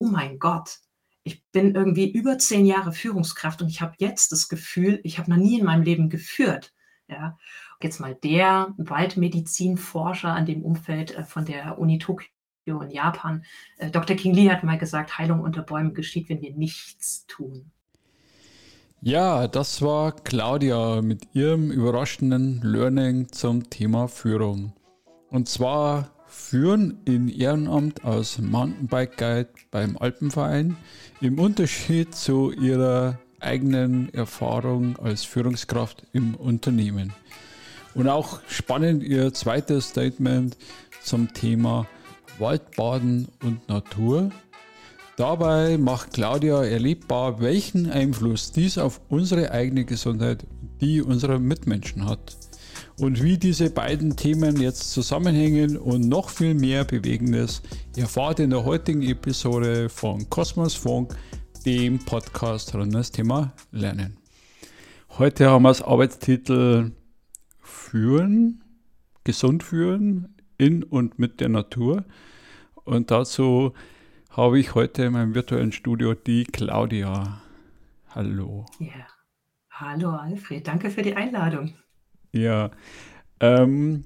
oh mein Gott, ich bin irgendwie über zehn Jahre Führungskraft und ich habe jetzt das Gefühl, ich habe noch nie in meinem Leben geführt. Ja, jetzt mal der Waldmedizinforscher an dem Umfeld äh, von der Uni Tokio in Japan, äh, Dr. King Lee hat mal gesagt, Heilung unter Bäumen geschieht, wenn wir nichts tun. Ja, das war Claudia mit ihrem überraschenden Learning zum Thema Führung. Und zwar Führen in Ehrenamt als Mountainbike Guide beim Alpenverein im Unterschied zu ihrer eigenen Erfahrung als Führungskraft im Unternehmen. Und auch spannend ihr zweites Statement zum Thema Waldbaden und Natur. Dabei macht Claudia erlebbar, welchen Einfluss dies auf unsere eigene Gesundheit, die unserer Mitmenschen hat. Und wie diese beiden Themen jetzt zusammenhängen und noch viel mehr Bewegendes erfahrt in der heutigen Episode von Kosmos Funk, dem Podcast rund um das Thema Lernen. Heute haben wir als Arbeitstitel Führen, gesund führen in und mit der Natur. Und dazu habe ich heute in meinem virtuellen Studio die Claudia. Hallo. Ja. Hallo Alfred, danke für die Einladung. Ja. Ähm,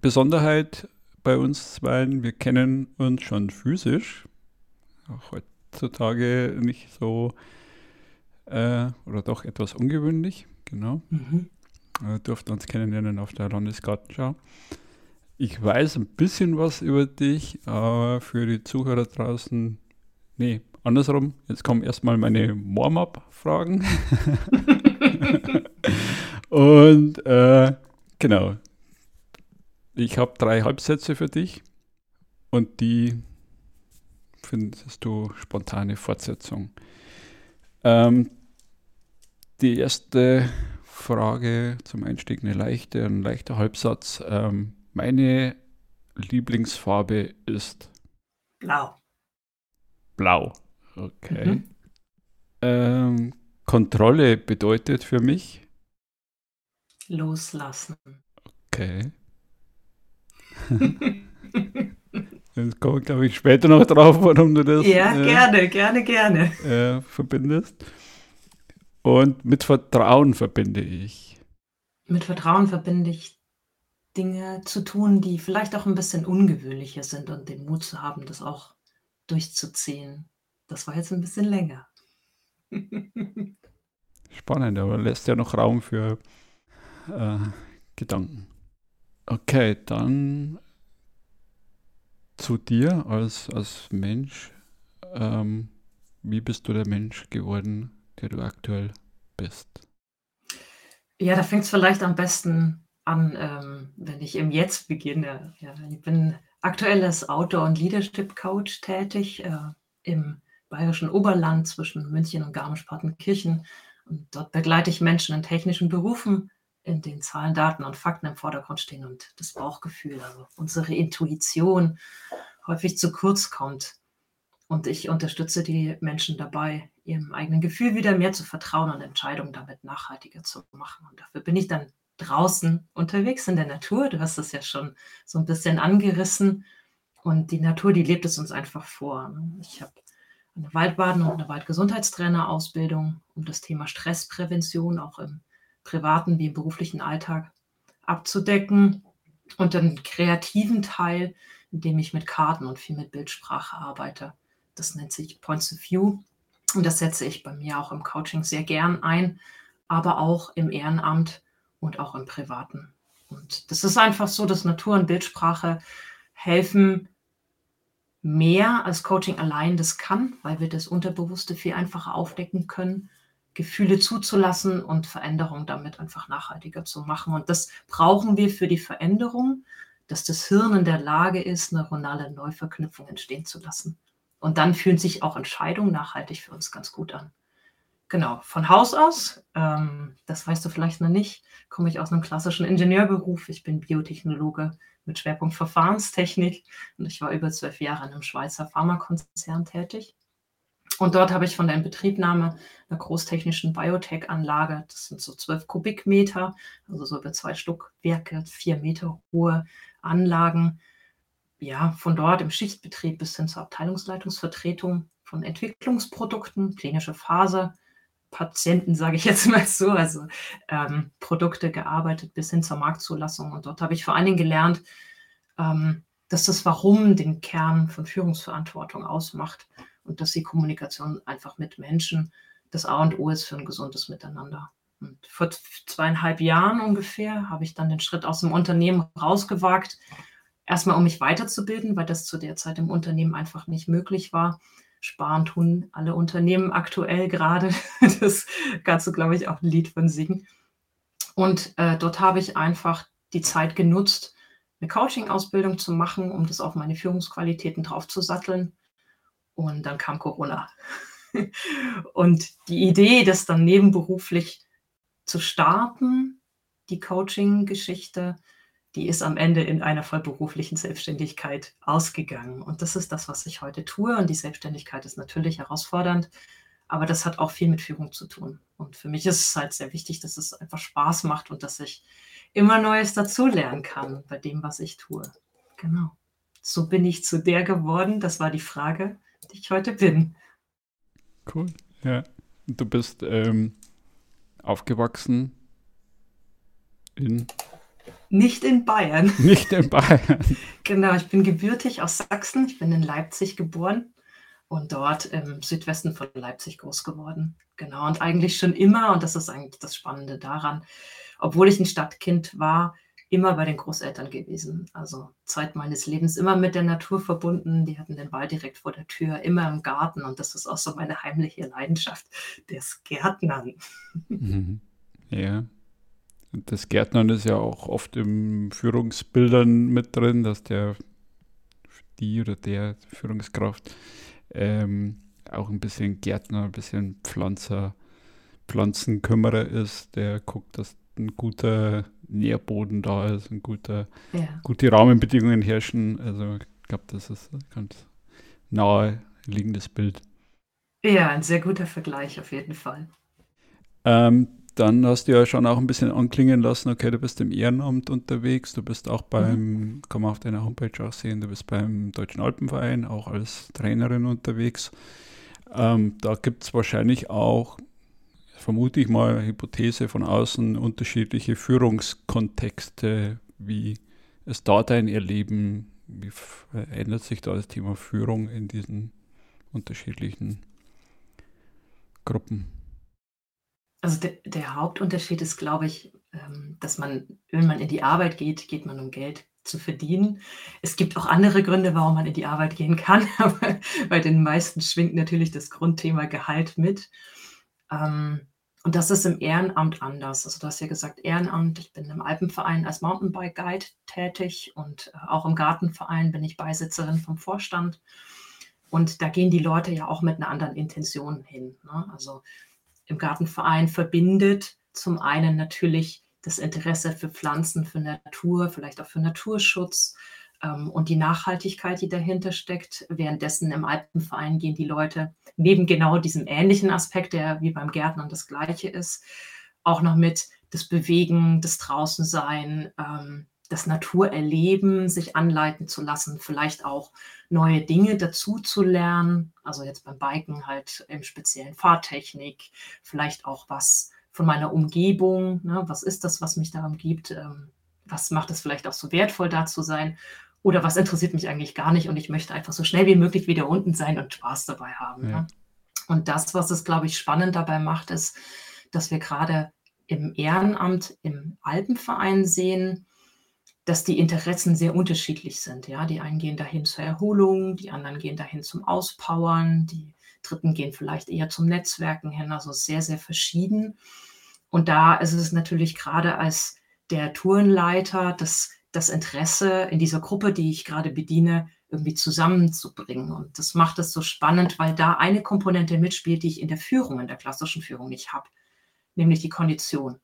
Besonderheit bei uns zwei, wir kennen uns schon physisch. Auch heutzutage nicht so äh, oder doch etwas ungewöhnlich, genau. Mhm. Wir durften uns kennenlernen auf der Landesgartenschau. Ich weiß ein bisschen was über dich, aber für die Zuhörer draußen, nee, andersrum. Jetzt kommen erstmal meine Warm-up-Fragen. Und äh, genau, ich habe drei Halbsätze für dich und die findest du spontane Fortsetzung. Ähm, die erste Frage zum Einstieg, eine leichte, ein leichter Halbsatz. Ähm, meine Lieblingsfarbe ist Blau. Blau. Okay. Mhm. Ähm, Kontrolle bedeutet für mich Loslassen. Okay. Jetzt komme glaube ich, später noch drauf, warum du das. Ja, äh, gerne, gerne, gerne. Äh, verbindest. Und mit Vertrauen verbinde ich. Mit Vertrauen verbinde ich Dinge zu tun, die vielleicht auch ein bisschen ungewöhnlicher sind und den Mut zu haben, das auch durchzuziehen. Das war jetzt ein bisschen länger. Spannend, aber lässt ja noch Raum für äh, Gedanken. Okay, dann zu dir als, als Mensch. Ähm, wie bist du der Mensch geworden, der du aktuell bist? Ja, da fängt es vielleicht am besten an, ähm, wenn ich im Jetzt beginne. Ja, ich bin aktuell als Outdoor- und Leadership-Coach tätig äh, im bayerischen Oberland zwischen München und Garmisch-Partenkirchen. Und dort begleite ich Menschen in technischen Berufen, in denen Zahlen, Daten und Fakten im Vordergrund stehen und das Bauchgefühl, also unsere Intuition, häufig zu kurz kommt. Und ich unterstütze die Menschen dabei, ihrem eigenen Gefühl wieder mehr zu vertrauen und Entscheidungen damit nachhaltiger zu machen. Und dafür bin ich dann draußen unterwegs in der Natur. Du hast es ja schon so ein bisschen angerissen. Und die Natur, die lebt es uns einfach vor. Ich habe eine Waldbaden- und eine Waldgesundheitstrainer-Ausbildung, um das Thema Stressprävention auch im privaten wie im beruflichen Alltag abzudecken. Und den kreativen Teil, in dem ich mit Karten und viel mit Bildsprache arbeite. Das nennt sich Points of View. Und das setze ich bei mir auch im Coaching sehr gern ein, aber auch im Ehrenamt und auch im Privaten. Und das ist einfach so, dass Natur und Bildsprache helfen mehr als Coaching allein das kann, weil wir das Unterbewusste viel einfacher aufdecken können, Gefühle zuzulassen und Veränderungen damit einfach nachhaltiger zu machen. Und das brauchen wir für die Veränderung, dass das Hirn in der Lage ist, neuronale Neuverknüpfungen entstehen zu lassen. Und dann fühlen sich auch Entscheidungen nachhaltig für uns ganz gut an. Genau, von Haus aus, ähm, das weißt du vielleicht noch nicht, komme ich aus einem klassischen Ingenieurberuf. Ich bin Biotechnologe mit Schwerpunkt Verfahrenstechnik und ich war über zwölf Jahre in einem Schweizer Pharmakonzern tätig. Und dort habe ich von der Inbetriebnahme einer großtechnischen Biotech-Anlage, das sind so zwölf Kubikmeter, also so über zwei Stockwerke, vier Meter hohe Anlagen, ja, von dort im Schichtbetrieb bis hin zur Abteilungsleitungsvertretung von Entwicklungsprodukten, klinische Phase, Patienten, sage ich jetzt mal so, also ähm, Produkte gearbeitet bis hin zur Marktzulassung. Und dort habe ich vor allen Dingen gelernt, ähm, dass das Warum den Kern von Führungsverantwortung ausmacht und dass die Kommunikation einfach mit Menschen das A und O ist für ein gesundes Miteinander. Und vor zweieinhalb Jahren ungefähr habe ich dann den Schritt aus dem Unternehmen rausgewagt, erstmal um mich weiterzubilden, weil das zu der Zeit im Unternehmen einfach nicht möglich war. Sparen tun alle Unternehmen aktuell gerade. Das kannst du, glaube ich, auch ein Lied von singen. Und äh, dort habe ich einfach die Zeit genutzt, eine Coaching-Ausbildung zu machen, um das auf meine Führungsqualitäten draufzusatteln. Und dann kam Corona. Und die Idee, das dann nebenberuflich zu starten, die Coaching-Geschichte, die ist am Ende in einer vollberuflichen Selbstständigkeit ausgegangen. Und das ist das, was ich heute tue. Und die Selbstständigkeit ist natürlich herausfordernd, aber das hat auch viel mit Führung zu tun. Und für mich ist es halt sehr wichtig, dass es einfach Spaß macht und dass ich immer Neues dazulernen kann bei dem, was ich tue. Genau. So bin ich zu der geworden. Das war die Frage, die ich heute bin. Cool. Ja. Du bist ähm, aufgewachsen in nicht in Bayern. Nicht in Bayern. genau, ich bin gebürtig aus Sachsen. Ich bin in Leipzig geboren und dort im Südwesten von Leipzig groß geworden. Genau, und eigentlich schon immer, und das ist eigentlich das Spannende daran, obwohl ich ein Stadtkind war, immer bei den Großeltern gewesen. Also Zeit meines Lebens immer mit der Natur verbunden. Die hatten den Wald direkt vor der Tür, immer im Garten. Und das ist auch so meine heimliche Leidenschaft des Gärtnern. Mhm. Ja. Das Gärtnern ist ja auch oft im Führungsbildern mit drin, dass der die oder der Führungskraft ähm, auch ein bisschen Gärtner, ein bisschen Pflanzer, Pflanzenkümmerer ist, der guckt, dass ein guter Nährboden da ist, ein guter, ja. gute Rahmenbedingungen herrschen. Also ich glaube, das ist ein ganz nahe liegendes Bild. Ja, ein sehr guter Vergleich auf jeden Fall. Ähm, dann hast du ja schon auch ein bisschen anklingen lassen, okay, du bist im Ehrenamt unterwegs, du bist auch beim, mhm. kann man auf deiner Homepage auch sehen, du bist beim Deutschen Alpenverein auch als Trainerin unterwegs. Ähm, da gibt es wahrscheinlich auch, vermute ich mal, Hypothese von außen, unterschiedliche Führungskontexte. Wie ist da dein Erleben? Wie verändert sich da das Thema Führung in diesen unterschiedlichen Gruppen? Also der, der Hauptunterschied ist, glaube ich, ähm, dass man, wenn man in die Arbeit geht, geht man um Geld zu verdienen. Es gibt auch andere Gründe, warum man in die Arbeit gehen kann, aber bei den meisten schwingt natürlich das Grundthema Gehalt mit. Ähm, und das ist im Ehrenamt anders. Also du hast ja gesagt, Ehrenamt, ich bin im Alpenverein als Mountainbike Guide tätig und äh, auch im Gartenverein bin ich Beisitzerin vom Vorstand. Und da gehen die Leute ja auch mit einer anderen Intention hin. Ne? Also im Gartenverein verbindet. Zum einen natürlich das Interesse für Pflanzen, für Natur, vielleicht auch für Naturschutz und die Nachhaltigkeit, die dahinter steckt. Währenddessen im Alpenverein gehen die Leute neben genau diesem ähnlichen Aspekt, der wie beim Gärtnern das gleiche ist, auch noch mit das Bewegen, das Draußensein, ähm, das Naturerleben, sich anleiten zu lassen, vielleicht auch neue Dinge dazu zu lernen. Also jetzt beim Biken halt im speziellen Fahrtechnik, vielleicht auch was von meiner Umgebung. Ne? Was ist das, was mich daran gibt? Ähm, was macht es vielleicht auch so wertvoll, da zu sein? Oder was interessiert mich eigentlich gar nicht und ich möchte einfach so schnell wie möglich wieder unten sein und Spaß dabei haben. Ja. Ne? Und das, was es, glaube ich, spannend dabei macht, ist, dass wir gerade im Ehrenamt im Alpenverein sehen, dass die Interessen sehr unterschiedlich sind. Ja, die einen gehen dahin zur Erholung, die anderen gehen dahin zum Auspowern, die Dritten gehen vielleicht eher zum Netzwerken hin, also sehr, sehr verschieden. Und da ist es natürlich gerade als der Tourenleiter das, das Interesse in dieser Gruppe, die ich gerade bediene, irgendwie zusammenzubringen. Und das macht es so spannend, weil da eine Komponente mitspielt, die ich in der Führung, in der klassischen Führung nicht habe, nämlich die Kondition.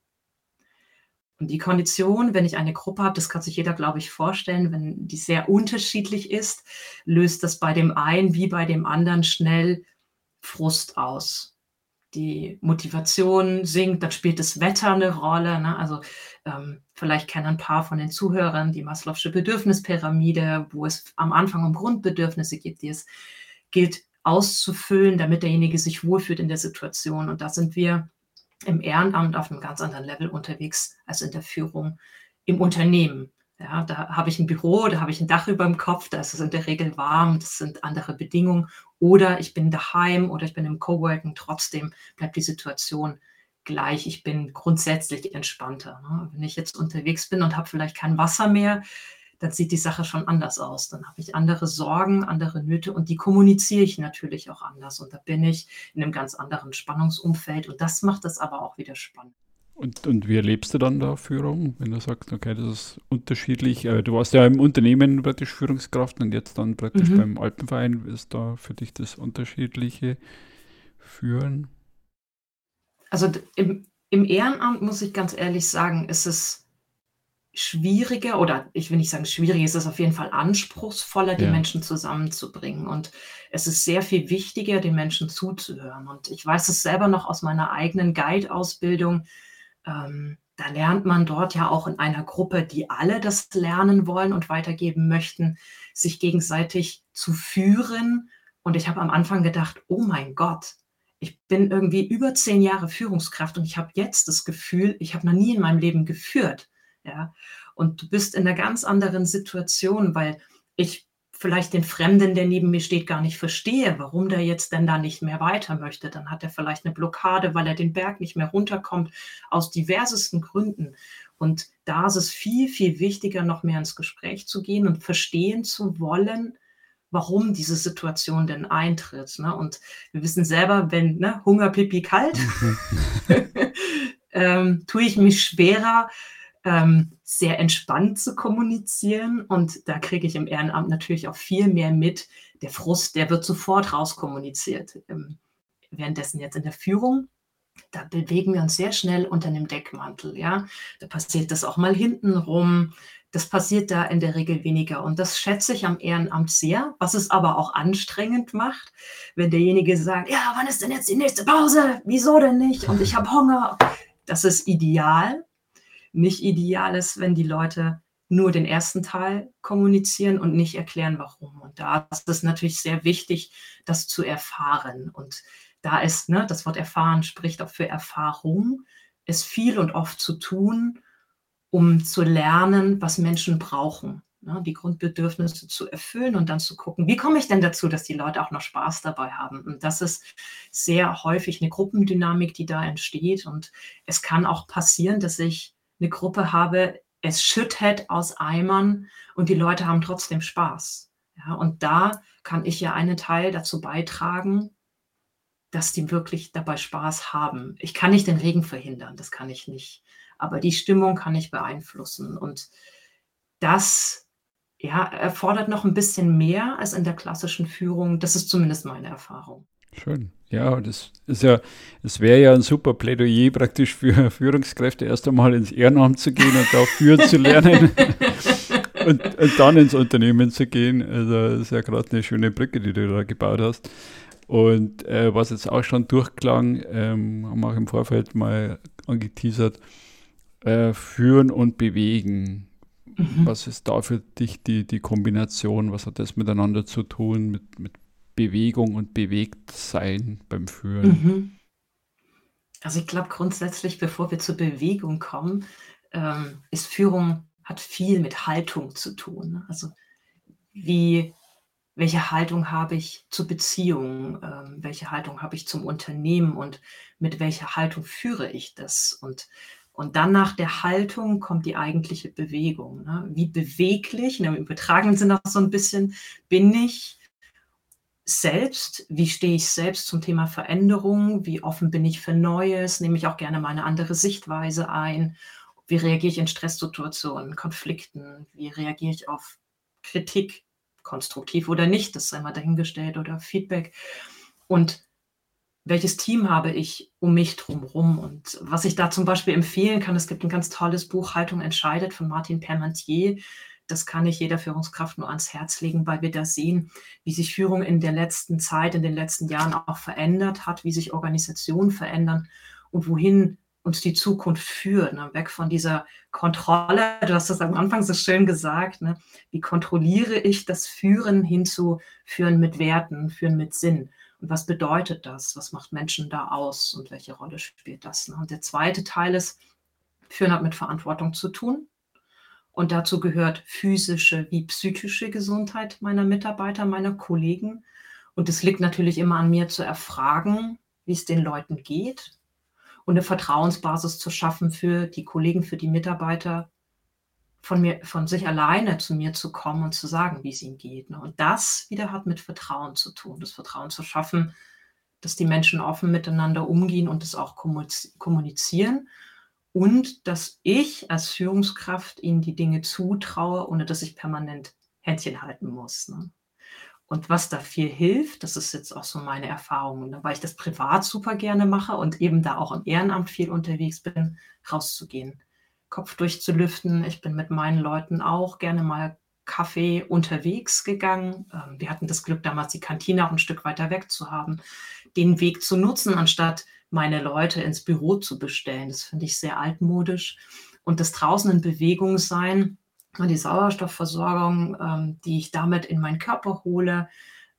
Und die Kondition, wenn ich eine Gruppe habe, das kann sich jeder, glaube ich, vorstellen, wenn die sehr unterschiedlich ist, löst das bei dem einen wie bei dem anderen schnell Frust aus. Die Motivation sinkt, dann spielt das Wetter eine Rolle. Ne? Also ähm, vielleicht kennen ein paar von den Zuhörern die Maslow'sche Bedürfnispyramide, wo es am Anfang um Grundbedürfnisse geht, die es gilt auszufüllen, damit derjenige sich wohlfühlt in der Situation. Und da sind wir im Ehrenamt auf einem ganz anderen Level unterwegs als in der Führung im Unternehmen. Ja, da habe ich ein Büro, da habe ich ein Dach über dem Kopf, da ist es in der Regel warm, das sind andere Bedingungen. Oder ich bin daheim oder ich bin im Coworking, trotzdem bleibt die Situation gleich. Ich bin grundsätzlich entspannter. Ne? Wenn ich jetzt unterwegs bin und habe vielleicht kein Wasser mehr, dann sieht die Sache schon anders aus. Dann habe ich andere Sorgen, andere Nöte und die kommuniziere ich natürlich auch anders. Und da bin ich in einem ganz anderen Spannungsumfeld und das macht es aber auch wieder spannend. Und, und wie erlebst du dann da Führung, wenn du sagst, okay, das ist unterschiedlich? Äh, du warst ja im Unternehmen praktisch Führungskraft und jetzt dann praktisch mhm. beim Alpenverein. Ist da für dich das unterschiedliche Führen? Also im, im Ehrenamt muss ich ganz ehrlich sagen, ist es schwieriger oder ich will nicht sagen schwierig, es ist auf jeden Fall anspruchsvoller, die ja. Menschen zusammenzubringen. Und es ist sehr viel wichtiger, den Menschen zuzuhören. Und ich weiß es selber noch aus meiner eigenen Guide-Ausbildung. Ähm, da lernt man dort ja auch in einer Gruppe, die alle das lernen wollen und weitergeben möchten, sich gegenseitig zu führen. Und ich habe am Anfang gedacht, oh mein Gott, ich bin irgendwie über zehn Jahre Führungskraft und ich habe jetzt das Gefühl, ich habe noch nie in meinem Leben geführt. Ja? Und du bist in einer ganz anderen Situation, weil ich vielleicht den Fremden, der neben mir steht, gar nicht verstehe, warum der jetzt denn da nicht mehr weiter möchte. Dann hat er vielleicht eine Blockade, weil er den Berg nicht mehr runterkommt, aus diversesten Gründen. Und da ist es viel, viel wichtiger, noch mehr ins Gespräch zu gehen und verstehen zu wollen, warum diese Situation denn eintritt. Ne? Und wir wissen selber, wenn ne, Hunger, Pipi, kalt, mhm. ähm, tue ich mich schwerer, ähm, sehr entspannt zu kommunizieren. Und da kriege ich im Ehrenamt natürlich auch viel mehr mit. Der Frust, der wird sofort rauskommuniziert. Ähm, währenddessen jetzt in der Führung, da bewegen wir uns sehr schnell unter einem Deckmantel. Ja? Da passiert das auch mal hinten rum. Das passiert da in der Regel weniger. Und das schätze ich am Ehrenamt sehr, was es aber auch anstrengend macht, wenn derjenige sagt, ja, wann ist denn jetzt die nächste Pause? Wieso denn nicht? Und ich habe Hunger. Das ist ideal, nicht ideal ist, wenn die Leute nur den ersten Teil kommunizieren und nicht erklären, warum. Und da ist es natürlich sehr wichtig, das zu erfahren. Und da ist, ne, das Wort erfahren spricht auch für Erfahrung, ist viel und oft zu tun, um zu lernen, was Menschen brauchen, ne, die Grundbedürfnisse zu erfüllen und dann zu gucken, wie komme ich denn dazu, dass die Leute auch noch Spaß dabei haben. Und das ist sehr häufig eine Gruppendynamik, die da entsteht. Und es kann auch passieren, dass ich eine Gruppe habe, es schüttet aus Eimern und die Leute haben trotzdem Spaß. Ja, und da kann ich ja einen Teil dazu beitragen, dass die wirklich dabei Spaß haben. Ich kann nicht den Regen verhindern, das kann ich nicht. Aber die Stimmung kann ich beeinflussen. Und das ja, erfordert noch ein bisschen mehr als in der klassischen Führung. Das ist zumindest meine Erfahrung. Schön. Ja, das ist ja, es wäre ja ein super Plädoyer praktisch für Führungskräfte, erst einmal ins Ehrenamt zu gehen und da führen zu lernen und, und, dann ins Unternehmen zu gehen. Also das ist ja gerade eine schöne Brücke, die du da gebaut hast. Und äh, was jetzt auch schon durchklang, ähm, haben wir auch im Vorfeld mal angeteasert, äh, führen und bewegen. Mhm. Was ist da für dich die, die Kombination? Was hat das miteinander zu tun, mit, mit Bewegung und Bewegtsein beim Führen? Mhm. Also ich glaube grundsätzlich, bevor wir zur Bewegung kommen, ähm, ist Führung hat viel mit Haltung zu tun. Also wie, welche Haltung habe ich zur Beziehung, ähm, welche Haltung habe ich zum Unternehmen und mit welcher Haltung führe ich das? Und, und dann nach der Haltung kommt die eigentliche Bewegung. Ne? Wie beweglich, ne, im übertragenen Sinne auch so ein bisschen, bin ich selbst, wie stehe ich selbst zum Thema Veränderung, wie offen bin ich für Neues, nehme ich auch gerne mal eine andere Sichtweise ein, wie reagiere ich in Stresssituationen, Konflikten, wie reagiere ich auf Kritik, konstruktiv oder nicht, das sei mal dahingestellt, oder Feedback. Und welches Team habe ich um mich drumherum? Und was ich da zum Beispiel empfehlen kann, es gibt ein ganz tolles Buch, Haltung entscheidet von Martin Permantier das kann ich jeder Führungskraft nur ans Herz legen, weil wir da sehen, wie sich Führung in der letzten Zeit, in den letzten Jahren auch verändert hat, wie sich Organisationen verändern und wohin uns die Zukunft führt, ne? weg von dieser Kontrolle. Du hast das am Anfang so schön gesagt, ne? wie kontrolliere ich das Führen hin zu Führen mit Werten, Führen mit Sinn. Und was bedeutet das? Was macht Menschen da aus und welche Rolle spielt das? Ne? Und der zweite Teil ist, Führen hat mit Verantwortung zu tun. Und dazu gehört physische wie psychische Gesundheit meiner Mitarbeiter, meiner Kollegen. Und es liegt natürlich immer an mir zu erfragen, wie es den Leuten geht und eine Vertrauensbasis zu schaffen für die Kollegen, für die Mitarbeiter, von mir, von sich alleine zu mir zu kommen und zu sagen, wie es ihnen geht. Ne? Und das wieder hat mit Vertrauen zu tun, das Vertrauen zu schaffen, dass die Menschen offen miteinander umgehen und es auch kommunizieren und dass ich als Führungskraft ihnen die Dinge zutraue, ohne dass ich permanent Händchen halten muss. Ne? Und was da viel hilft, das ist jetzt auch so meine Erfahrung, ne, weil ich das privat super gerne mache und eben da auch im Ehrenamt viel unterwegs bin, rauszugehen, Kopf durchzulüften. Ich bin mit meinen Leuten auch gerne mal Kaffee unterwegs gegangen. Ähm, wir hatten das Glück, damals die Kantine auch ein Stück weiter weg zu haben, den Weg zu nutzen, anstatt meine Leute ins Büro zu bestellen. Das finde ich sehr altmodisch. Und das draußen in Bewegung sein die Sauerstoffversorgung, ähm, die ich damit in meinen Körper hole,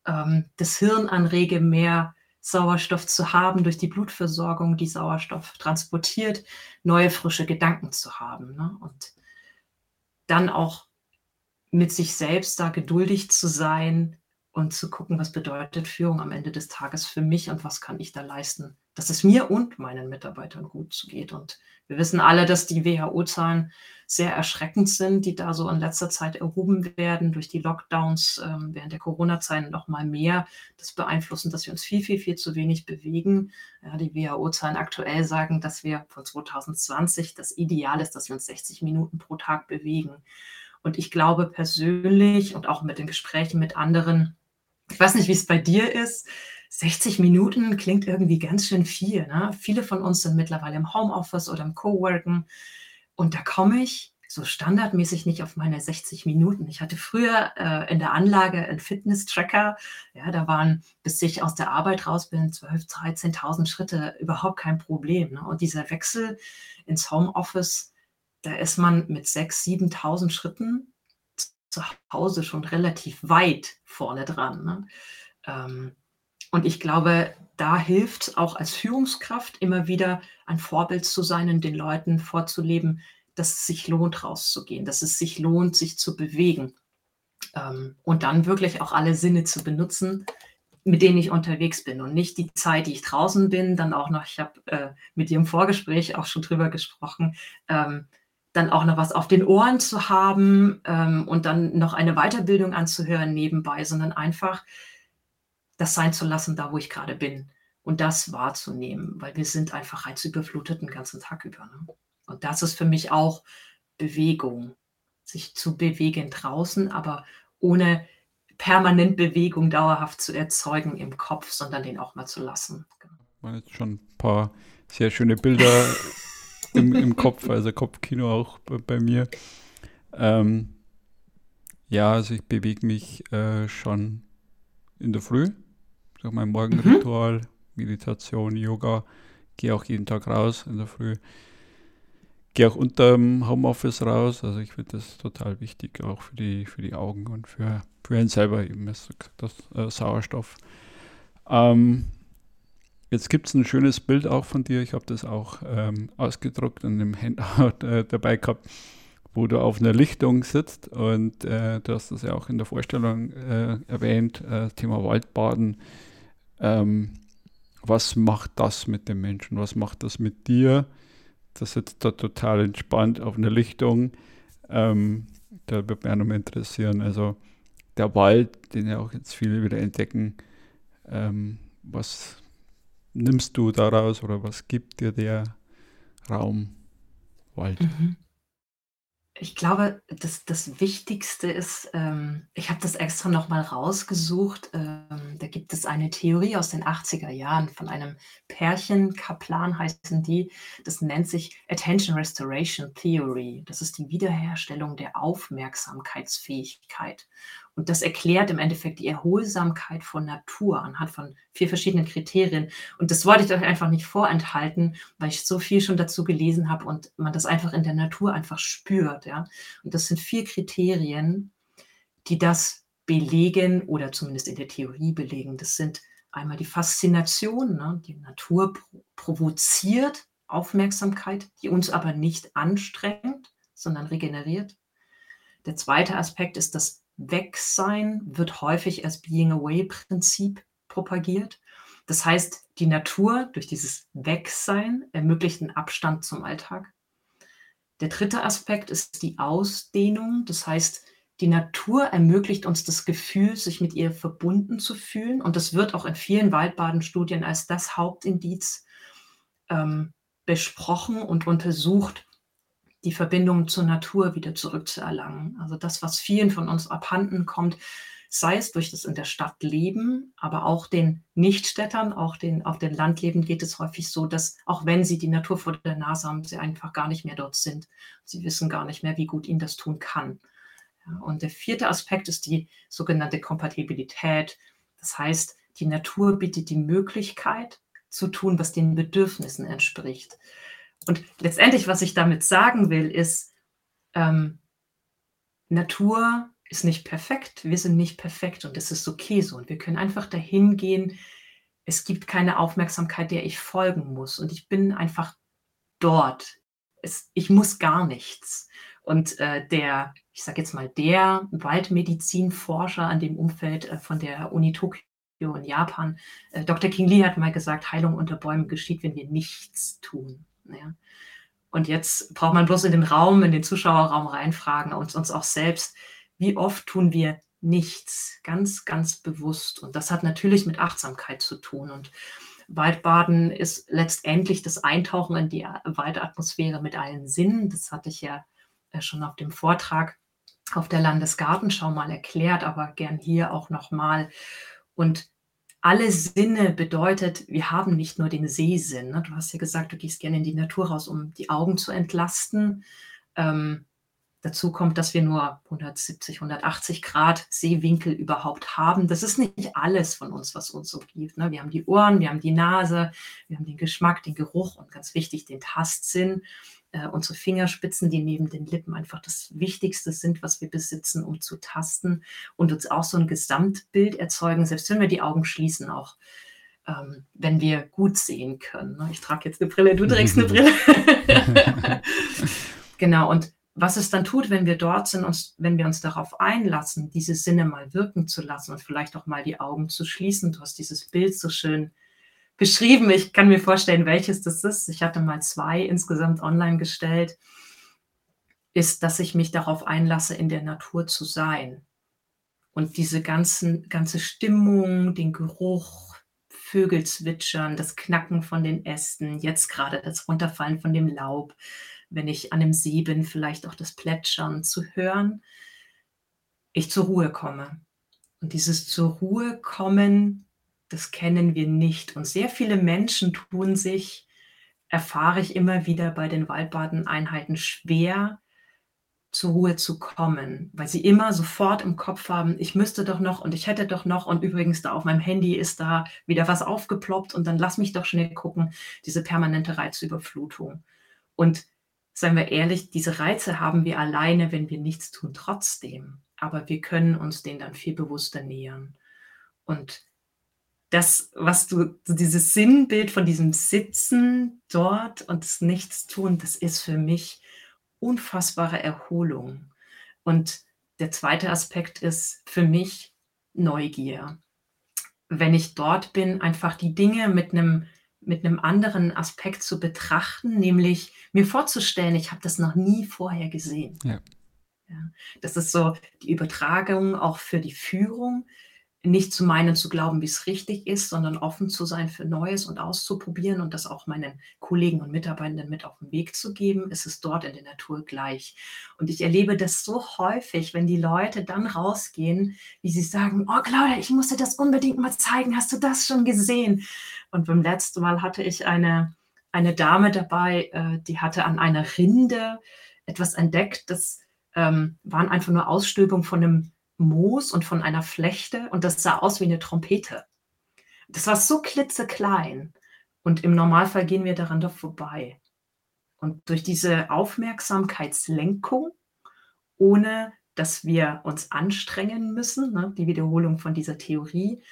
ähm, das Hirn anrege, mehr Sauerstoff zu haben durch die Blutversorgung, die Sauerstoff transportiert, neue frische Gedanken zu haben. Ne? Und dann auch mit sich selbst da geduldig zu sein und zu gucken, was bedeutet Führung am Ende des Tages für mich und was kann ich da leisten, dass es mir und meinen Mitarbeitern gut geht. Und wir wissen alle, dass die WHO-Zahlen sehr erschreckend sind, die da so in letzter Zeit erhoben werden durch die Lockdowns ähm, während der Corona-Zeit noch mal mehr. Das beeinflussen, dass wir uns viel, viel, viel zu wenig bewegen. Ja, die WHO-Zahlen aktuell sagen, dass wir von 2020 das Ideal ist, dass wir uns 60 Minuten pro Tag bewegen. Und ich glaube persönlich und auch mit den Gesprächen mit anderen, ich weiß nicht, wie es bei dir ist, 60 Minuten klingt irgendwie ganz schön viel. Ne? Viele von uns sind mittlerweile im Homeoffice oder im Coworken und da komme ich so standardmäßig nicht auf meine 60 Minuten. Ich hatte früher äh, in der Anlage einen Fitness-Tracker. Ja, da waren, bis ich aus der Arbeit raus bin, 12.000, 13.000 Schritte überhaupt kein Problem. Ne? Und dieser Wechsel ins Homeoffice, da ist man mit 6.000, 7.000 Schritten zu Hause schon relativ weit vorne dran. Ne? Ähm, und ich glaube, da hilft auch als Führungskraft immer wieder ein Vorbild zu sein und den Leuten vorzuleben, dass es sich lohnt, rauszugehen, dass es sich lohnt, sich zu bewegen. Ähm, und dann wirklich auch alle Sinne zu benutzen, mit denen ich unterwegs bin und nicht die Zeit, die ich draußen bin, dann auch noch, ich habe äh, mit dir im Vorgespräch auch schon drüber gesprochen, ähm, dann auch noch was auf den Ohren zu haben ähm, und dann noch eine Weiterbildung anzuhören nebenbei, sondern einfach das sein zu lassen, da wo ich gerade bin und das wahrzunehmen, weil wir sind einfach reizüberflutet den ganzen Tag über. Ne? Und das ist für mich auch Bewegung, sich zu bewegen draußen, aber ohne permanent Bewegung dauerhaft zu erzeugen im Kopf, sondern den auch mal zu lassen. Genau. Waren jetzt schon ein paar sehr schöne Bilder im, im, Kopf, also Kopfkino auch bei, bei mir. Ähm, ja, also ich bewege mich äh, schon in der Früh durch mein Morgenritual, mhm. Meditation, Yoga, gehe auch jeden Tag raus in der Früh. Gehe auch unter dem Homeoffice raus. Also ich finde das total wichtig, auch für die, für die Augen und für, für einen selber eben, das, das äh, Sauerstoff. Ähm, jetzt gibt es ein schönes Bild auch von dir. Ich habe das auch ähm, ausgedruckt und im Handout äh, dabei gehabt wo du auf einer Lichtung sitzt und äh, du hast das ja auch in der Vorstellung äh, erwähnt, äh, Thema Waldbaden. Ähm, was macht das mit dem Menschen? Was macht das mit dir? Das sitzt da total entspannt auf einer Lichtung. Ähm, da wird mich auch nochmal interessieren. Also der Wald, den ja auch jetzt viele wieder entdecken, ähm, was nimmst du daraus oder was gibt dir der Raum Wald? Mhm. Ich glaube, das das Wichtigste ist, ähm, ich habe das extra noch mal rausgesucht. Ähm, da gibt es eine Theorie aus den 80er Jahren von einem Pärchen, Kaplan heißen die. Das nennt sich Attention Restoration Theory. Das ist die Wiederherstellung der Aufmerksamkeitsfähigkeit. Und das erklärt im Endeffekt die Erholsamkeit von Natur anhand von vier verschiedenen Kriterien. Und das wollte ich euch einfach nicht vorenthalten, weil ich so viel schon dazu gelesen habe und man das einfach in der Natur einfach spürt. Ja? Und das sind vier Kriterien, die das belegen oder zumindest in der Theorie belegen. Das sind einmal die Faszination, ne? die Natur provoziert Aufmerksamkeit, die uns aber nicht anstrengt, sondern regeneriert. Der zweite Aspekt ist das Wegsein, wird häufig als Being-Away-Prinzip propagiert. Das heißt, die Natur durch dieses Wegsein ermöglicht einen Abstand zum Alltag. Der dritte Aspekt ist die Ausdehnung. Das heißt, die Natur ermöglicht uns das Gefühl, sich mit ihr verbunden zu fühlen. Und das wird auch in vielen Waldbadenstudien als das Hauptindiz ähm, besprochen und untersucht, die Verbindung zur Natur wieder zurückzuerlangen. Also das, was vielen von uns abhanden kommt, sei es durch das in der Stadt leben, aber auch den Nichtstädtern, auch den auf den Landleben geht es häufig so, dass auch wenn sie die Natur vor der Nase haben, sie einfach gar nicht mehr dort sind. Sie wissen gar nicht mehr, wie gut ihnen das tun kann. Ja, und der vierte Aspekt ist die sogenannte Kompatibilität. Das heißt, die Natur bietet die Möglichkeit zu tun, was den Bedürfnissen entspricht. Und letztendlich, was ich damit sagen will, ist, ähm, Natur ist nicht perfekt, wir sind nicht perfekt und es ist okay so. Und wir können einfach dahin gehen. Es gibt keine Aufmerksamkeit, der ich folgen muss. Und ich bin einfach dort. Es, ich muss gar nichts. Und äh, der, ich sage jetzt mal, der Waldmedizinforscher an dem Umfeld äh, von der Uni Tokio in Japan, äh, Dr. King Lee hat mal gesagt, Heilung unter Bäumen geschieht, wenn wir nichts tun. Ja. Und jetzt braucht man bloß in den Raum, in den Zuschauerraum reinfragen, uns, uns auch selbst, wie oft tun wir nichts, ganz, ganz bewusst. Und das hat natürlich mit Achtsamkeit zu tun. Und Waldbaden ist letztendlich das Eintauchen in die Waldatmosphäre mit allen Sinnen. Das hatte ich ja äh, schon auf dem Vortrag auf der Landesgartenschau mal erklärt, aber gern hier auch nochmal. Und alle Sinne bedeutet, wir haben nicht nur den Sehsinn. Ne? Du hast ja gesagt, du gehst gerne in die Natur raus, um die Augen zu entlasten. Ähm, dazu kommt, dass wir nur 170, 180 Grad Sehwinkel überhaupt haben. Das ist nicht alles von uns, was uns umgibt. Ne? Wir haben die Ohren, wir haben die Nase, wir haben den Geschmack, den Geruch und ganz wichtig den Tastsinn äh, unsere Fingerspitzen, die neben den Lippen einfach das Wichtigste sind, was wir besitzen, um zu tasten und uns auch so ein Gesamtbild erzeugen, selbst wenn wir die Augen schließen, auch ähm, wenn wir gut sehen können. Ne? Ich trage jetzt eine Brille, du trägst eine Brille. genau, und was es dann tut, wenn wir dort sind, und wenn wir uns darauf einlassen, diese Sinne mal wirken zu lassen und vielleicht auch mal die Augen zu schließen. Du hast dieses Bild so schön beschrieben. Ich kann mir vorstellen, welches das ist. Ich hatte mal zwei insgesamt online gestellt. Ist, dass ich mich darauf einlasse, in der Natur zu sein. Und diese ganzen, ganze Stimmung, den Geruch, Vögel zwitschern, das Knacken von den Ästen, jetzt gerade das Runterfallen von dem Laub, wenn ich an dem See bin, vielleicht auch das Plätschern zu hören, ich zur Ruhe komme. Und dieses zur Ruhe kommen das kennen wir nicht. Und sehr viele Menschen tun sich, erfahre ich immer wieder bei den Waldbadeneinheiten, schwer, zur Ruhe zu kommen, weil sie immer sofort im Kopf haben, ich müsste doch noch und ich hätte doch noch und übrigens da auf meinem Handy ist da wieder was aufgeploppt und dann lass mich doch schnell gucken, diese permanente Reizüberflutung. Und seien wir ehrlich, diese Reize haben wir alleine, wenn wir nichts tun, trotzdem. Aber wir können uns denen dann viel bewusster nähern. Und das, was du, dieses Sinnbild von diesem Sitzen dort und das Nichtstun, das ist für mich unfassbare Erholung. Und der zweite Aspekt ist für mich Neugier. Wenn ich dort bin, einfach die Dinge mit einem mit einem anderen Aspekt zu betrachten, nämlich mir vorzustellen, ich habe das noch nie vorher gesehen. Ja. Ja, das ist so die Übertragung auch für die Führung nicht zu meinen, zu glauben, wie es richtig ist, sondern offen zu sein für Neues und auszuprobieren und das auch meinen Kollegen und Mitarbeitenden mit auf den Weg zu geben, ist es dort in der Natur gleich. Und ich erlebe das so häufig, wenn die Leute dann rausgehen, wie sie sagen, oh Claudia, ich muss dir das unbedingt mal zeigen, hast du das schon gesehen? Und beim letzten Mal hatte ich eine, eine Dame dabei, äh, die hatte an einer Rinde etwas entdeckt, das ähm, waren einfach nur Ausstülpungen von einem Moos und von einer Flechte und das sah aus wie eine Trompete. Das war so klitzeklein und im Normalfall gehen wir daran doch vorbei. Und durch diese Aufmerksamkeitslenkung, ohne dass wir uns anstrengen müssen, ne, die Wiederholung von dieser Theorie,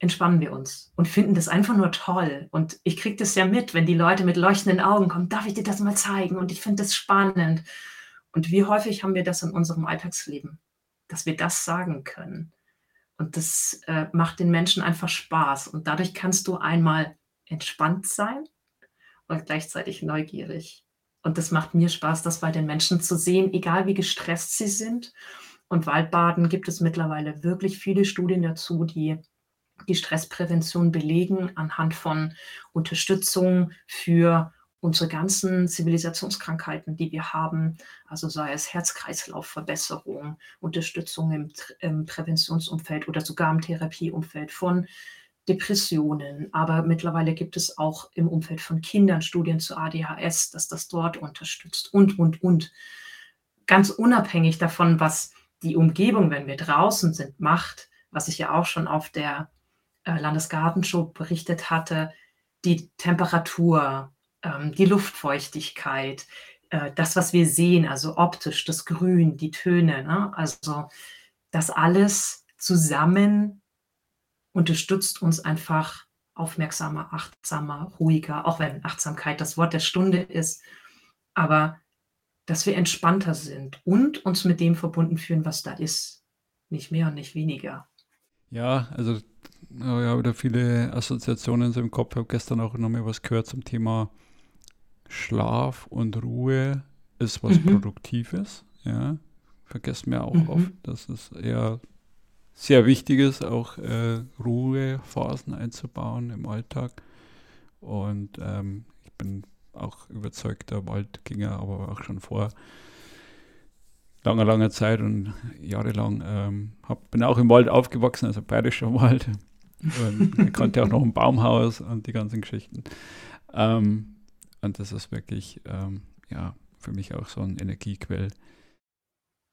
entspannen wir uns und finden das einfach nur toll. Und ich kriege das ja mit, wenn die Leute mit leuchtenden Augen kommen, darf ich dir das mal zeigen? Und ich finde das spannend. Und wie häufig haben wir das in unserem Alltagsleben, dass wir das sagen können? Und das äh, macht den Menschen einfach Spaß. Und dadurch kannst du einmal entspannt sein und gleichzeitig neugierig. Und das macht mir Spaß, das bei den Menschen zu sehen, egal wie gestresst sie sind. Und Waldbaden gibt es mittlerweile wirklich viele Studien dazu, die die Stressprävention belegen anhand von Unterstützung für unsere ganzen Zivilisationskrankheiten, die wir haben, also sei es Herz-Kreislauf-Verbesserung, Unterstützung im, im, Präventionsumfeld oder sogar im Therapieumfeld von Depressionen. Aber mittlerweile gibt es auch im Umfeld von Kindern Studien zu ADHS, dass das dort unterstützt und, und, und. Ganz unabhängig davon, was die Umgebung, wenn wir draußen sind, macht, was ich ja auch schon auf der äh, Landesgartenshow berichtet hatte, die Temperatur, ähm, die Luftfeuchtigkeit, äh, das, was wir sehen, also optisch, das Grün, die Töne, ne? also das alles zusammen unterstützt uns einfach aufmerksamer, achtsamer, ruhiger, auch wenn Achtsamkeit das Wort der Stunde ist, aber dass wir entspannter sind und uns mit dem verbunden fühlen, was da ist. Nicht mehr und nicht weniger. Ja, also ich habe da viele Assoziationen so im Kopf. Ich habe gestern auch noch mal was gehört zum Thema Schlaf und Ruhe ist was mhm. Produktives. Ja, vergessen wir auch mhm. oft, dass es eher sehr wichtig ist, auch äh, Ruhephasen einzubauen im Alltag. Und ähm, ich bin auch überzeugter Waldgänger, aber auch schon vor langer, langer Zeit und jahrelang ähm, hab, bin auch im Wald aufgewachsen, also bayerischer Wald. Und ich kannte auch noch ein Baumhaus und die ganzen Geschichten. Ähm, und das ist wirklich, ähm, ja, für mich auch so ein Energiequell.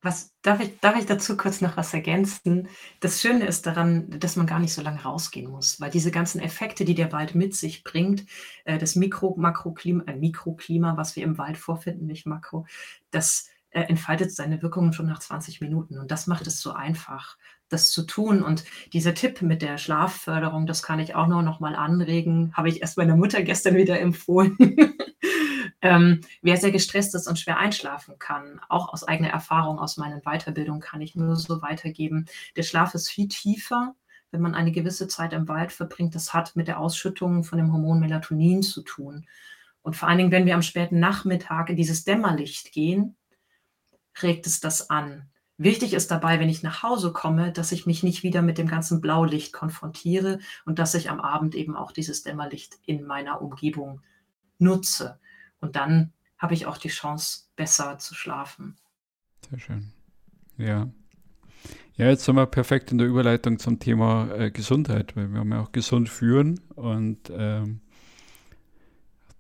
Was, darf, ich, darf ich dazu kurz noch was ergänzen? Das Schöne ist daran, dass man gar nicht so lange rausgehen muss, weil diese ganzen Effekte, die der Wald mit sich bringt, äh, das Mikro, Makroklima, äh, Mikroklima, was wir im Wald vorfinden, nicht Makro, das äh, entfaltet seine Wirkungen schon nach 20 Minuten. Und das macht es so einfach das zu tun. Und dieser Tipp mit der Schlafförderung, das kann ich auch nur noch mal anregen, habe ich erst meiner Mutter gestern wieder empfohlen. ähm, wer sehr gestresst ist und schwer einschlafen kann, auch aus eigener Erfahrung, aus meinen Weiterbildungen kann ich nur so weitergeben. Der Schlaf ist viel tiefer, wenn man eine gewisse Zeit im Wald verbringt. Das hat mit der Ausschüttung von dem Hormon Melatonin zu tun. Und vor allen Dingen, wenn wir am späten Nachmittag in dieses Dämmerlicht gehen, regt es das an. Wichtig ist dabei, wenn ich nach Hause komme, dass ich mich nicht wieder mit dem ganzen Blaulicht konfrontiere und dass ich am Abend eben auch dieses Dämmerlicht in meiner Umgebung nutze. Und dann habe ich auch die Chance, besser zu schlafen. Sehr schön. Ja. Ja, jetzt sind wir perfekt in der Überleitung zum Thema äh, Gesundheit, weil wir haben ja auch gesund führen und ähm,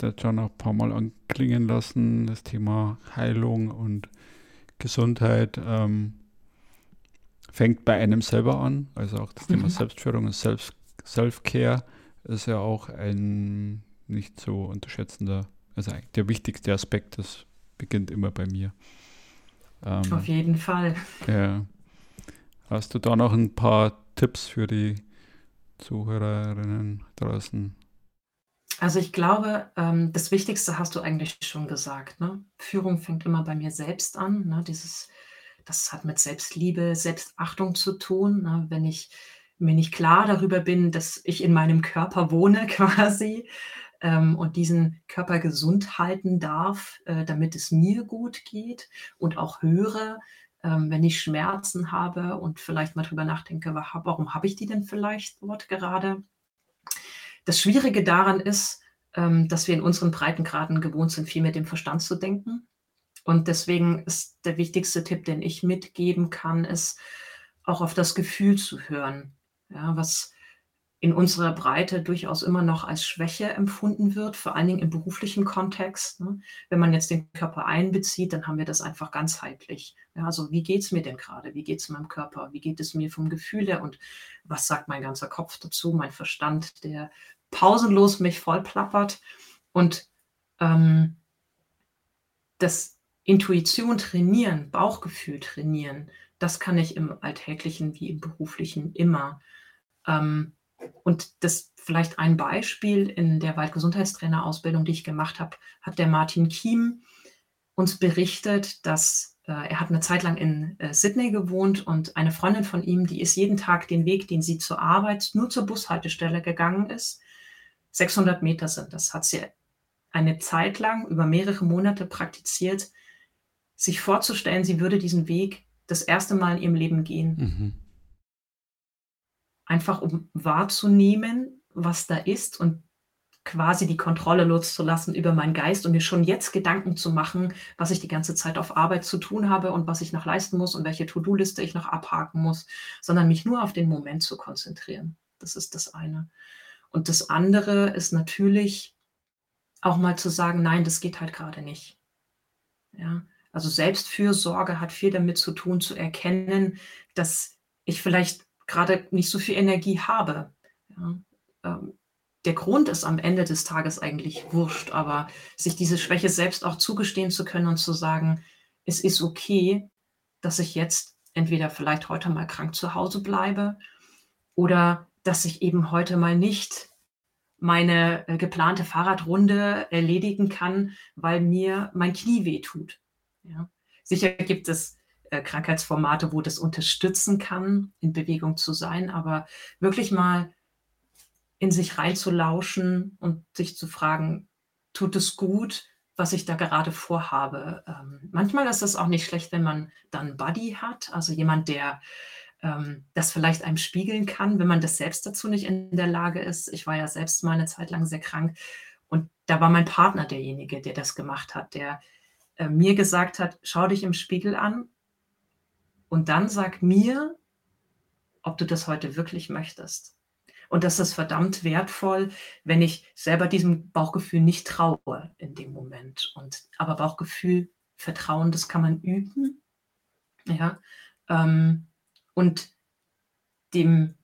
hat schon auch ein paar Mal anklingen lassen, das Thema Heilung und Gesundheit ähm, fängt bei einem selber an. Also auch das mhm. Thema Selbstführung und Self, Self-Care ist ja auch ein nicht so unterschätzender, also der wichtigste Aspekt, das beginnt immer bei mir. Ähm, Auf jeden Fall. Ja. Hast du da noch ein paar Tipps für die Zuhörerinnen draußen? Also ich glaube, ähm, das Wichtigste hast du eigentlich schon gesagt. Ne? Führung fängt immer bei mir selbst an. Ne? Dieses, das hat mit Selbstliebe, Selbstachtung zu tun. Ne? Wenn ich mir nicht klar darüber bin, dass ich in meinem Körper wohne quasi ähm, und diesen Körper gesund halten darf, äh, damit es mir gut geht und auch höre, ähm, wenn ich Schmerzen habe und vielleicht mal drüber nachdenke, warum habe ich die denn vielleicht dort gerade? Das Schwierige daran ist, ähm, dass wir in unseren Breitengraden gewohnt sind, viel mit dem Verstand zu denken. Und deswegen ist der wichtigste Tipp, den ich mitgeben kann, ist auch auf das Gefühl zu hören. Ja, was in unserer Breite durchaus immer noch als Schwäche empfunden wird, vor allen Dingen im beruflichen Kontext. Ne? Wenn man jetzt den Körper einbezieht, dann haben wir das einfach ganzheitlich. Ja, also wie geht es mir denn gerade? Wie geht es meinem Körper? Wie geht es mir vom Gefühl her? Und was sagt mein ganzer Kopf dazu? Mein Verstand, der pausenlos mich vollplappert. Und ähm, das Intuition trainieren, Bauchgefühl trainieren, das kann ich im Alltäglichen wie im Beruflichen immer. Ähm, und das vielleicht ein Beispiel in der Waldgesundheitstrainerausbildung, die ich gemacht habe, hat der Martin Kiem uns berichtet, dass äh, er hat eine Zeit lang in äh, Sydney gewohnt und eine Freundin von ihm, die ist jeden Tag den Weg, den sie zur Arbeit nur zur Bushaltestelle gegangen ist. 600 Meter sind das, hat sie eine Zeit lang über mehrere Monate praktiziert, sich vorzustellen, sie würde diesen Weg das erste Mal in ihrem Leben gehen. Mhm. Einfach um wahrzunehmen, was da ist und quasi die Kontrolle loszulassen über meinen Geist und mir schon jetzt Gedanken zu machen, was ich die ganze Zeit auf Arbeit zu tun habe und was ich noch leisten muss und welche To-Do-Liste ich noch abhaken muss, sondern mich nur auf den Moment zu konzentrieren. Das ist das eine. Und das andere ist natürlich auch mal zu sagen, nein, das geht halt gerade nicht. Ja, also Selbstfürsorge hat viel damit zu tun, zu erkennen, dass ich vielleicht gerade nicht so viel Energie habe. Ja, ähm, der Grund ist am Ende des Tages eigentlich wurscht, aber sich diese Schwäche selbst auch zugestehen zu können und zu sagen, es ist okay, dass ich jetzt entweder vielleicht heute mal krank zu Hause bleibe oder dass ich eben heute mal nicht meine äh, geplante Fahrradrunde erledigen kann, weil mir mein Knie weh tut. Ja. Sicher gibt es äh, Krankheitsformate, wo das unterstützen kann, in Bewegung zu sein, aber wirklich mal in sich reinzulauschen und sich zu fragen, tut es gut, was ich da gerade vorhabe. Ähm, manchmal ist es auch nicht schlecht, wenn man dann Buddy hat, also jemand, der ähm, das vielleicht einem spiegeln kann, wenn man das selbst dazu nicht in der Lage ist. Ich war ja selbst mal eine Zeit lang sehr krank und da war mein Partner derjenige, der das gemacht hat, der äh, mir gesagt hat, schau dich im Spiegel an und dann sag mir, ob du das heute wirklich möchtest. Und das ist verdammt wertvoll, wenn ich selber diesem Bauchgefühl nicht traue in dem Moment. Und aber Bauchgefühl, Vertrauen, das kann man üben. Ja. Ähm, und dem,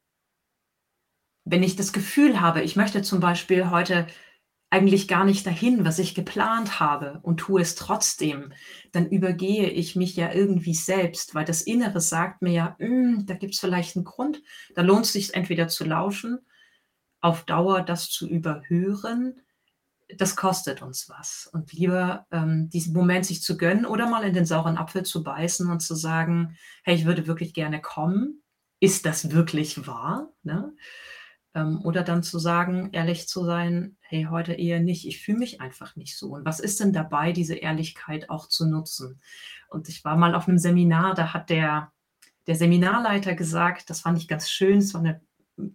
wenn ich das Gefühl habe, ich möchte zum Beispiel heute eigentlich gar nicht dahin, was ich geplant habe und tue es trotzdem, dann übergehe ich mich ja irgendwie selbst, weil das Innere sagt mir ja, hm, da gibt es vielleicht einen Grund, da lohnt es sich entweder zu lauschen, auf Dauer das zu überhören, das kostet uns was. Und lieber ähm, diesen Moment sich zu gönnen oder mal in den sauren Apfel zu beißen und zu sagen, hey, ich würde wirklich gerne kommen. Ist das wirklich wahr? Ne? Ähm, oder dann zu sagen, ehrlich zu sein, hey, heute eher nicht, ich fühle mich einfach nicht so. Und was ist denn dabei, diese Ehrlichkeit auch zu nutzen? Und ich war mal auf einem Seminar, da hat der, der Seminarleiter gesagt, das fand ich ganz schön, es war eine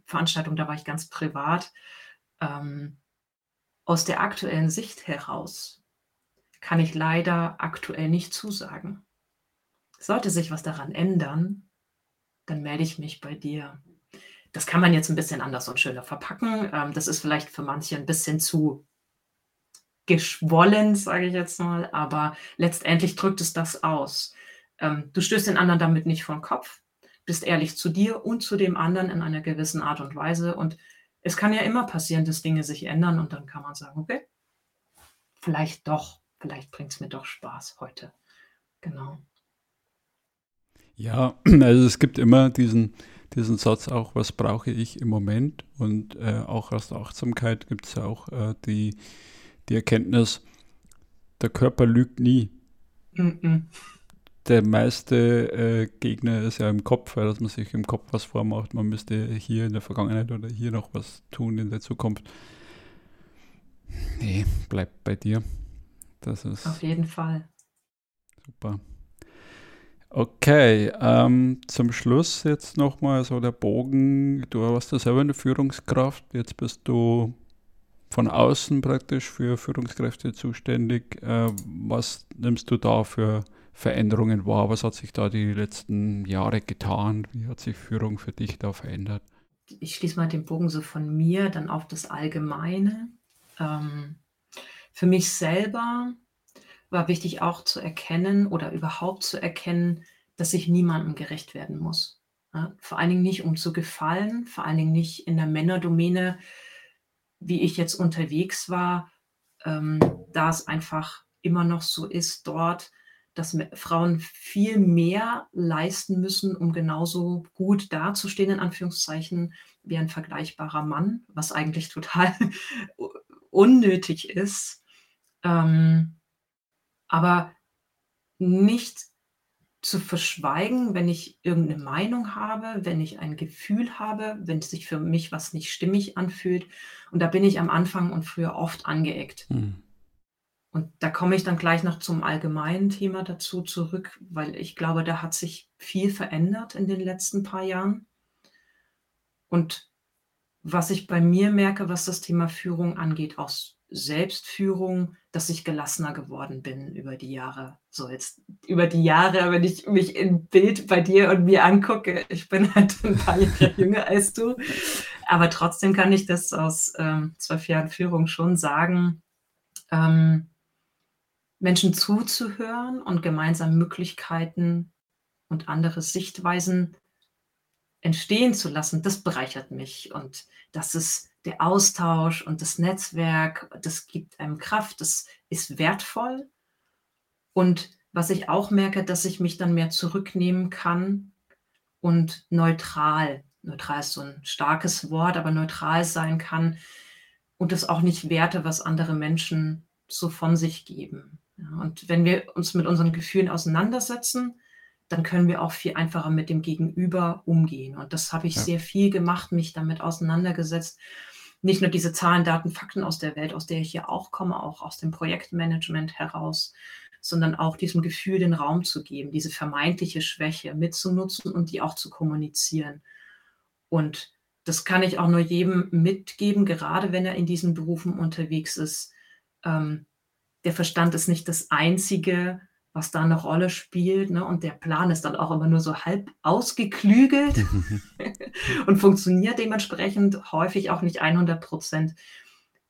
Veranstaltung, da war ich ganz privat, ähm, aus der aktuellen Sicht heraus kann ich leider aktuell nicht zusagen. Sollte sich was daran ändern, dann melde ich mich bei dir. Das kann man jetzt ein bisschen anders und schöner verpacken. Ähm, das ist vielleicht für manche ein bisschen zu geschwollen, sage ich jetzt mal, aber letztendlich drückt es das aus. Ähm, du stößt den anderen damit nicht den Kopf, bist ehrlich zu dir und zu dem anderen in einer gewissen Art und Weise. Und es kann ja immer passieren, dass Dinge sich ändern und dann kann man sagen, okay, vielleicht doch, vielleicht bringt es mir doch Spaß heute. Genau. Ja, also es gibt immer diesen, diesen Satz auch, was brauche ich im Moment? Und äh, auch aus der Achtsamkeit gibt es ja auch äh, die, die Erkenntnis, der Körper lügt nie. Mm -mm. Der meiste äh, Gegner ist ja im Kopf, weil dass man sich im Kopf was vormacht. Man müsste hier in der Vergangenheit oder hier noch was tun in der Zukunft. Nee, bleibt bei dir. Das ist. Auf jeden Fall. Super. Okay, ähm, zum Schluss jetzt nochmal so der Bogen. Du warst ja selber eine Führungskraft, jetzt bist du von außen praktisch für Führungskräfte zuständig. Äh, was nimmst du da für Veränderungen wahr? Was hat sich da die letzten Jahre getan? Wie hat sich Führung für dich da verändert? ich schließe mal den Bogen so von mir dann auf das Allgemeine. Ähm, für mich selber war wichtig auch zu erkennen oder überhaupt zu erkennen, dass ich niemandem gerecht werden muss. Ja, vor allen Dingen nicht, um zu gefallen, vor allen Dingen nicht in der Männerdomäne, wie ich jetzt unterwegs war, ähm, da es einfach immer noch so ist dort, dass Frauen viel mehr leisten müssen, um genauso gut dazustehen, in Anführungszeichen, wie ein vergleichbarer Mann, was eigentlich total unnötig ist. Ähm, aber nicht zu verschweigen, wenn ich irgendeine Meinung habe, wenn ich ein Gefühl habe, wenn sich für mich was nicht stimmig anfühlt. Und da bin ich am Anfang und früher oft angeeckt. Mhm. Und da komme ich dann gleich noch zum allgemeinen Thema dazu zurück, weil ich glaube, da hat sich viel verändert in den letzten paar Jahren. Und was ich bei mir merke, was das Thema Führung angeht, aus Selbstführung, dass ich gelassener geworden bin über die Jahre. So jetzt über die Jahre, wenn ich mich im Bild bei dir und mir angucke, ich bin halt ein paar Jahre jünger als du, aber trotzdem kann ich das aus ähm, zwölf Jahren Führung schon sagen, ähm, Menschen zuzuhören und gemeinsam Möglichkeiten und andere Sichtweisen entstehen zu lassen, das bereichert mich und das ist der Austausch und das Netzwerk, das gibt einem Kraft, das ist wertvoll. Und was ich auch merke, dass ich mich dann mehr zurücknehmen kann und neutral, neutral ist so ein starkes Wort, aber neutral sein kann und das auch nicht werte, was andere Menschen so von sich geben. Und wenn wir uns mit unseren Gefühlen auseinandersetzen, dann können wir auch viel einfacher mit dem Gegenüber umgehen. Und das habe ich ja. sehr viel gemacht, mich damit auseinandergesetzt nicht nur diese Zahlen, Daten, Fakten aus der Welt, aus der ich hier auch komme, auch aus dem Projektmanagement heraus, sondern auch diesem Gefühl den Raum zu geben, diese vermeintliche Schwäche mitzunutzen und die auch zu kommunizieren. Und das kann ich auch nur jedem mitgeben, gerade wenn er in diesen Berufen unterwegs ist. Ähm, der Verstand ist nicht das einzige was da eine Rolle spielt. Ne? Und der Plan ist dann auch immer nur so halb ausgeklügelt und funktioniert dementsprechend häufig auch nicht 100 Prozent,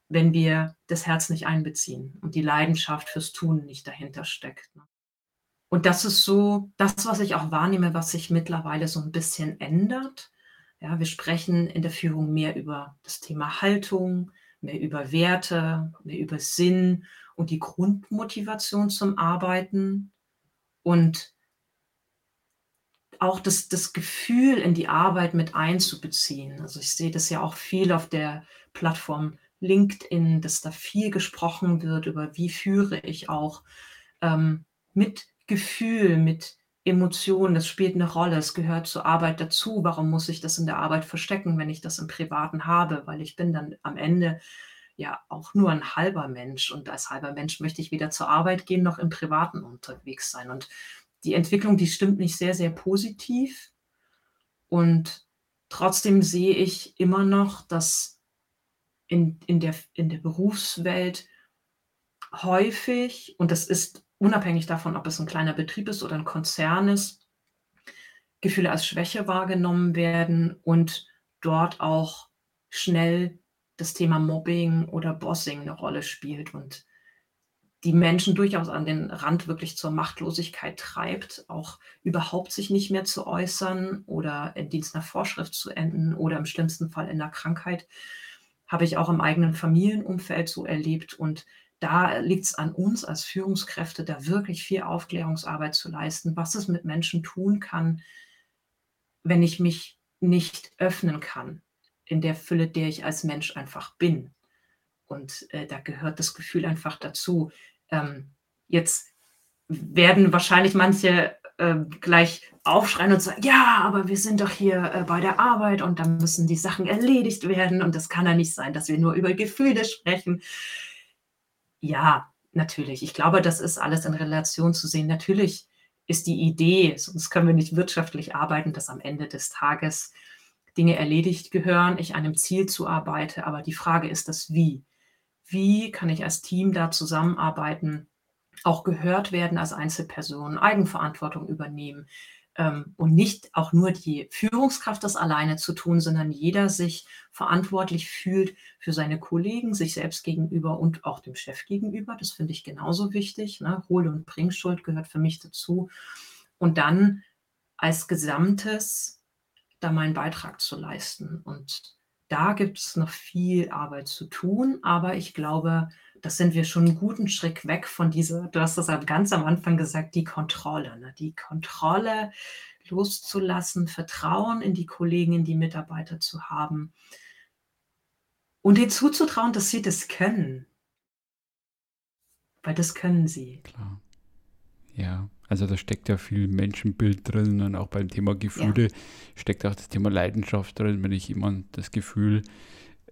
wenn wir das Herz nicht einbeziehen und die Leidenschaft fürs Tun nicht dahinter steckt. Ne? Und das ist so das, was ich auch wahrnehme, was sich mittlerweile so ein bisschen ändert. Ja, wir sprechen in der Führung mehr über das Thema Haltung, mehr über Werte, mehr über Sinn und die Grundmotivation zum Arbeiten und auch das, das Gefühl in die Arbeit mit einzubeziehen. Also ich sehe das ja auch viel auf der Plattform LinkedIn, dass da viel gesprochen wird über, wie führe ich auch ähm, mit Gefühl, mit Emotionen, das spielt eine Rolle, es gehört zur Arbeit dazu. Warum muss ich das in der Arbeit verstecken, wenn ich das im Privaten habe? Weil ich bin dann am Ende ja auch nur ein halber Mensch und als halber Mensch möchte ich weder zur Arbeit gehen noch im Privaten unterwegs sein. Und die Entwicklung, die stimmt nicht sehr, sehr positiv. Und trotzdem sehe ich immer noch, dass in, in, der, in der Berufswelt häufig, und das ist unabhängig davon, ob es ein kleiner Betrieb ist oder ein Konzern ist, Gefühle als Schwäche wahrgenommen werden und dort auch schnell das Thema Mobbing oder Bossing eine Rolle spielt und die Menschen durchaus an den Rand wirklich zur Machtlosigkeit treibt, auch überhaupt sich nicht mehr zu äußern oder in Dienst nach Vorschrift zu enden oder im schlimmsten Fall in der Krankheit, habe ich auch im eigenen Familienumfeld so erlebt. Und da liegt es an uns als Führungskräfte, da wirklich viel Aufklärungsarbeit zu leisten, was es mit Menschen tun kann, wenn ich mich nicht öffnen kann, in der Fülle, der ich als Mensch einfach bin. Und äh, da gehört das Gefühl einfach dazu. Ähm, jetzt werden wahrscheinlich manche äh, gleich aufschreien und sagen, ja, aber wir sind doch hier äh, bei der Arbeit und da müssen die Sachen erledigt werden und das kann ja nicht sein, dass wir nur über Gefühle sprechen. Ja, natürlich. Ich glaube, das ist alles in Relation zu sehen. Natürlich ist die Idee, sonst können wir nicht wirtschaftlich arbeiten, dass am Ende des Tages Dinge erledigt gehören, ich einem Ziel zuarbeite. Aber die Frage ist das Wie. Wie kann ich als Team da zusammenarbeiten, auch gehört werden als Einzelperson, Eigenverantwortung übernehmen, ähm, und nicht auch nur die Führungskraft das alleine zu tun, sondern jeder sich verantwortlich fühlt für seine Kollegen, sich selbst gegenüber und auch dem Chef gegenüber. Das finde ich genauso wichtig. Ne? Hol- und Bringschuld gehört für mich dazu. Und dann als Gesamtes da meinen Beitrag zu leisten. Und da gibt es noch viel Arbeit zu tun, aber ich glaube, das sind wir schon einen guten Schritt weg von dieser, du hast das ganz am Anfang gesagt, die Kontrolle. Ne? Die Kontrolle loszulassen, Vertrauen in die Kollegen, in die Mitarbeiter zu haben und ihnen zuzutrauen, dass sie das können. Weil das können sie. Klar. Ja, also da steckt ja viel Menschenbild drin und auch beim Thema Gefühle ja. steckt auch das Thema Leidenschaft drin. Wenn ich jemand das Gefühl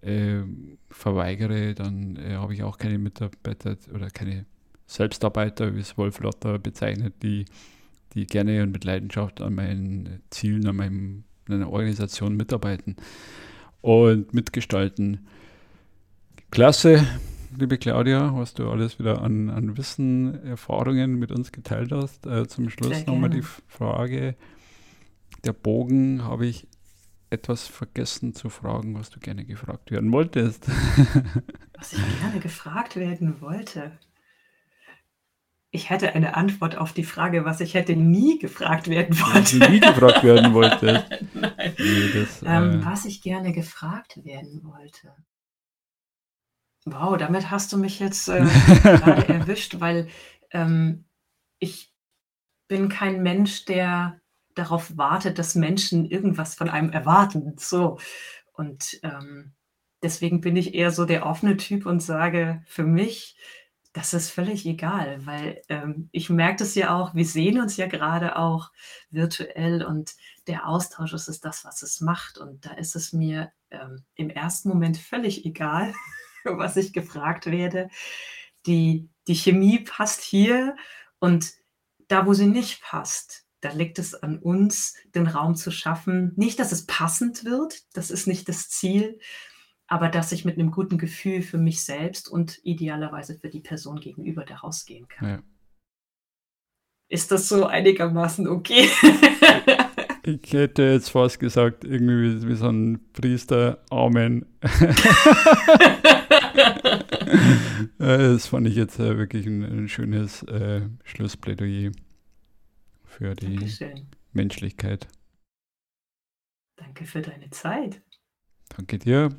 äh, verweigere, dann äh, habe ich auch keine Mitarbeiter oder keine Selbstarbeiter, wie es Wolf Lotter bezeichnet, die, die gerne und mit Leidenschaft an meinen Zielen, an meinem, meiner Organisation mitarbeiten und mitgestalten. Klasse, liebe Claudia, was du alles wieder an, an Wissen, Erfahrungen mit uns geteilt hast. Äh, zum Schluss nochmal die Frage, der Bogen habe ich etwas vergessen zu fragen, was du gerne gefragt werden wolltest. was ich gerne gefragt werden wollte. Ich hätte eine Antwort auf die Frage, was ich hätte nie gefragt werden wollte. Was nie gefragt werden wollte. Nee, das, ähm, äh... Was ich gerne gefragt werden wollte. Wow, damit hast du mich jetzt äh, gerade erwischt, weil ähm, ich bin kein Mensch, der darauf wartet, dass Menschen irgendwas von einem erwarten. So. Und ähm, deswegen bin ich eher so der offene Typ und sage, für mich, das ist völlig egal, weil ähm, ich merke das ja auch, wir sehen uns ja gerade auch virtuell und der Austausch ist es das, was es macht. Und da ist es mir ähm, im ersten Moment völlig egal, was ich gefragt werde. Die, die Chemie passt hier und da, wo sie nicht passt, da liegt es an uns, den Raum zu schaffen. Nicht, dass es passend wird, das ist nicht das Ziel, aber dass ich mit einem guten Gefühl für mich selbst und idealerweise für die Person gegenüber da rausgehen kann. Ja. Ist das so einigermaßen okay? ich hätte jetzt fast gesagt, irgendwie wie so ein Priester, Amen. das fand ich jetzt äh, wirklich ein, ein schönes äh, Schlussplädoyer für die Dankeschön. Menschlichkeit. Danke für deine Zeit. Danke dir.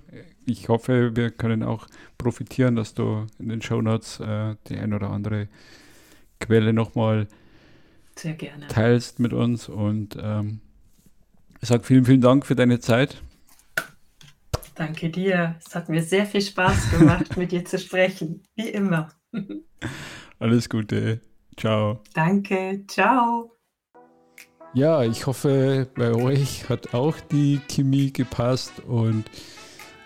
Ich hoffe, wir können auch profitieren, dass du in den Shownotes äh, die ein oder andere Quelle nochmal teilst mit uns. Und ähm, ich sage vielen, vielen Dank für deine Zeit. Danke dir. Es hat mir sehr viel Spaß gemacht, mit dir zu sprechen. Wie immer. Alles Gute. Ciao. Danke. Ciao. Ja, ich hoffe, bei euch hat auch die Chemie gepasst und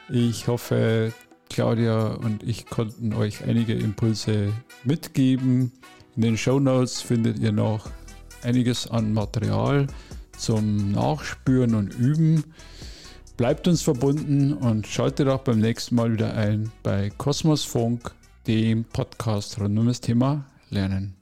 ich hoffe, Claudia und ich konnten euch einige Impulse mitgeben. In den Show Notes findet ihr noch einiges an Material zum Nachspüren und Üben. Bleibt uns verbunden und schaltet auch beim nächsten Mal wieder ein bei Kosmos Funk, dem Podcast rund um das Thema Lernen.